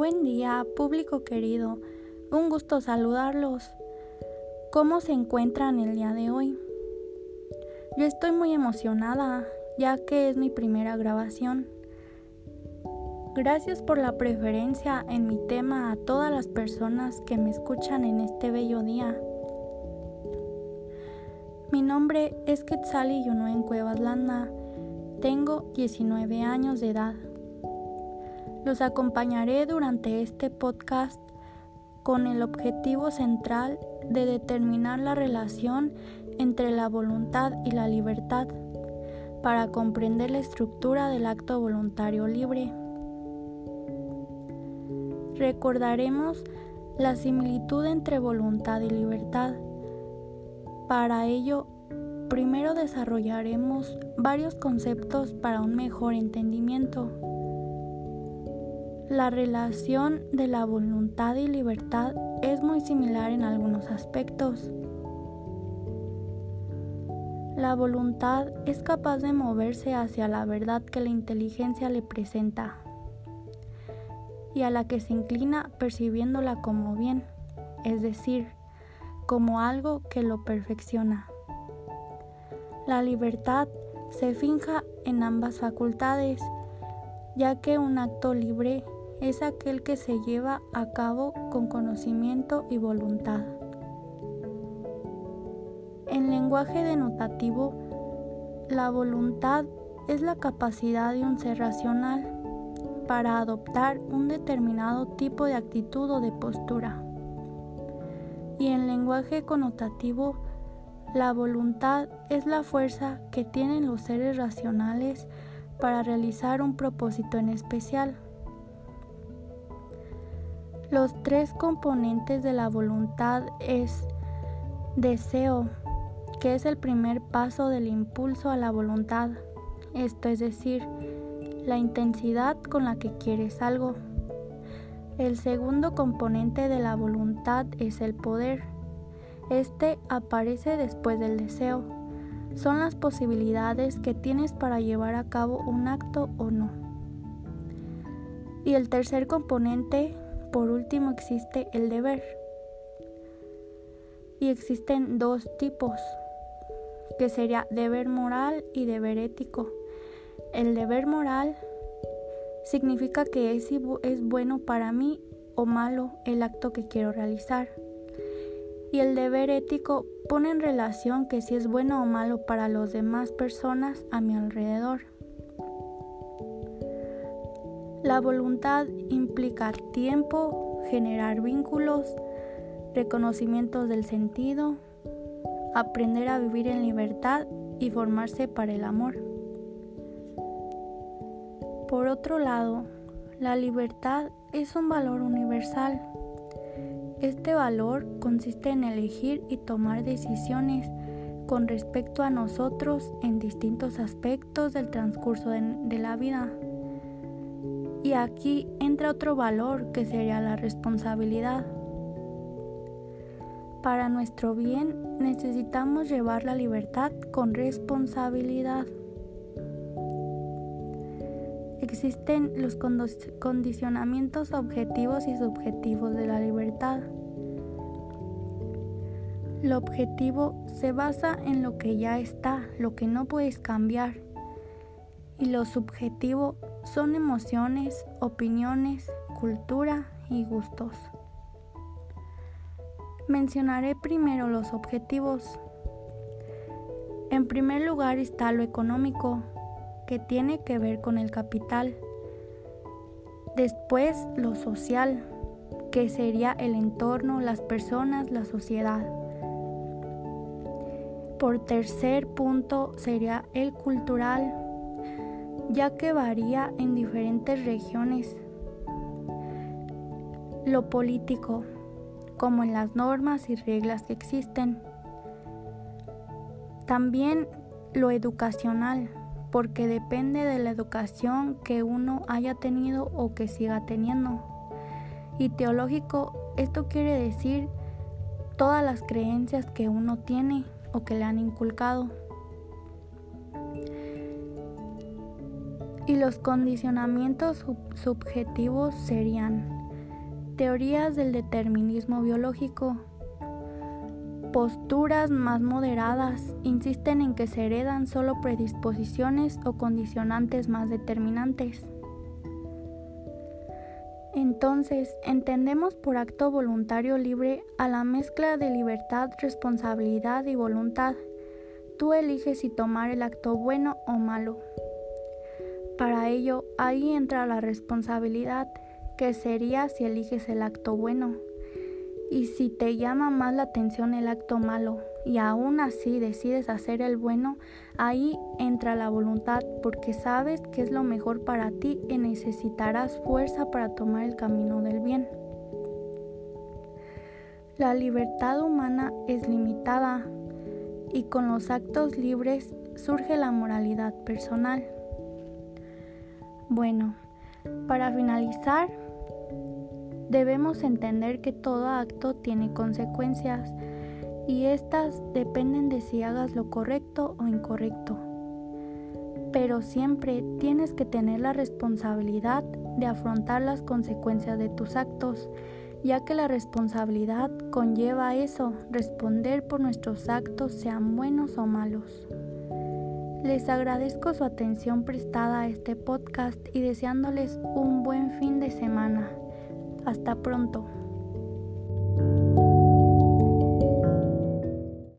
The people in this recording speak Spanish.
Buen día, público querido. Un gusto saludarlos. ¿Cómo se encuentran el día de hoy? Yo estoy muy emocionada, ya que es mi primera grabación. Gracias por la preferencia en mi tema a todas las personas que me escuchan en este bello día. Mi nombre es Quetzali Yunuen Cuevas Landa. Tengo 19 años de edad. Los acompañaré durante este podcast con el objetivo central de determinar la relación entre la voluntad y la libertad para comprender la estructura del acto voluntario libre. Recordaremos la similitud entre voluntad y libertad. Para ello, primero desarrollaremos varios conceptos para un mejor entendimiento. La relación de la voluntad y libertad es muy similar en algunos aspectos. La voluntad es capaz de moverse hacia la verdad que la inteligencia le presenta y a la que se inclina percibiéndola como bien, es decir, como algo que lo perfecciona. La libertad se finja en ambas facultades, ya que un acto libre es aquel que se lleva a cabo con conocimiento y voluntad. En lenguaje denotativo, la voluntad es la capacidad de un ser racional para adoptar un determinado tipo de actitud o de postura. Y en lenguaje connotativo, la voluntad es la fuerza que tienen los seres racionales para realizar un propósito en especial. Los tres componentes de la voluntad es deseo, que es el primer paso del impulso a la voluntad, esto es decir, la intensidad con la que quieres algo. El segundo componente de la voluntad es el poder. Este aparece después del deseo. Son las posibilidades que tienes para llevar a cabo un acto o no. Y el tercer componente por último existe el deber. Y existen dos tipos, que sería deber moral y deber ético. El deber moral significa que es, es bueno para mí o malo el acto que quiero realizar. Y el deber ético pone en relación que si es bueno o malo para las demás personas a mi alrededor. La voluntad implica tiempo, generar vínculos, reconocimientos del sentido, aprender a vivir en libertad y formarse para el amor. Por otro lado, la libertad es un valor universal. Este valor consiste en elegir y tomar decisiones con respecto a nosotros en distintos aspectos del transcurso de, la vida. Y aquí entra otro valor que sería la responsabilidad. Para nuestro bien necesitamos llevar la libertad con responsabilidad. Existen los condicionamientos objetivos y subjetivos de la libertad. Lo objetivo se basa en lo que ya está, lo que no puedes cambiar. Y lo subjetivo son emociones, opiniones, cultura y gustos. Mencionaré primero los objetivos. En primer lugar está lo económico, que tiene que ver con el capital. Después lo social, que sería el entorno, las personas, la sociedad. Por tercer punto sería el cultural, ya que varía en diferentes regiones. Lo político, como en las normas y reglas que existen. También lo educacional, porque depende de la educación que uno haya tenido o que siga teniendo. Y teológico, esto quiere decir todas las creencias que uno tiene o que le han inculcado. Y los condicionamientos subjetivos serían Teorías del determinismo biológico. Posturas más moderadas insisten en que se heredan solo predisposiciones o condicionantes más determinantes. Entonces, entendemos por acto voluntario libre a la mezcla de libertad, responsabilidad y voluntad. Tú eliges si tomar el acto bueno o malo. Para ello, ahí entra la responsabilidad, que sería si eliges el acto bueno. Y si te llama más la atención el acto malo y aún así decides hacer el bueno, ahí entra la voluntad porque sabes que es lo mejor para ti y necesitarás fuerza para tomar el camino del bien. La libertad humana es limitada y con los actos libres surge la moralidad personal. Bueno, para finalizar, Debemos entender que todo acto tiene consecuencias y estas dependen de si hagas lo correcto o incorrecto. Pero siempre tienes que tener la responsabilidad de afrontar las consecuencias de tus actos, ya que la responsabilidad conlleva eso, responder por nuestros actos sean buenos o malos. Les agradezco su atención prestada a este podcast y deseándoles un buen fin de semana. Hasta pronto.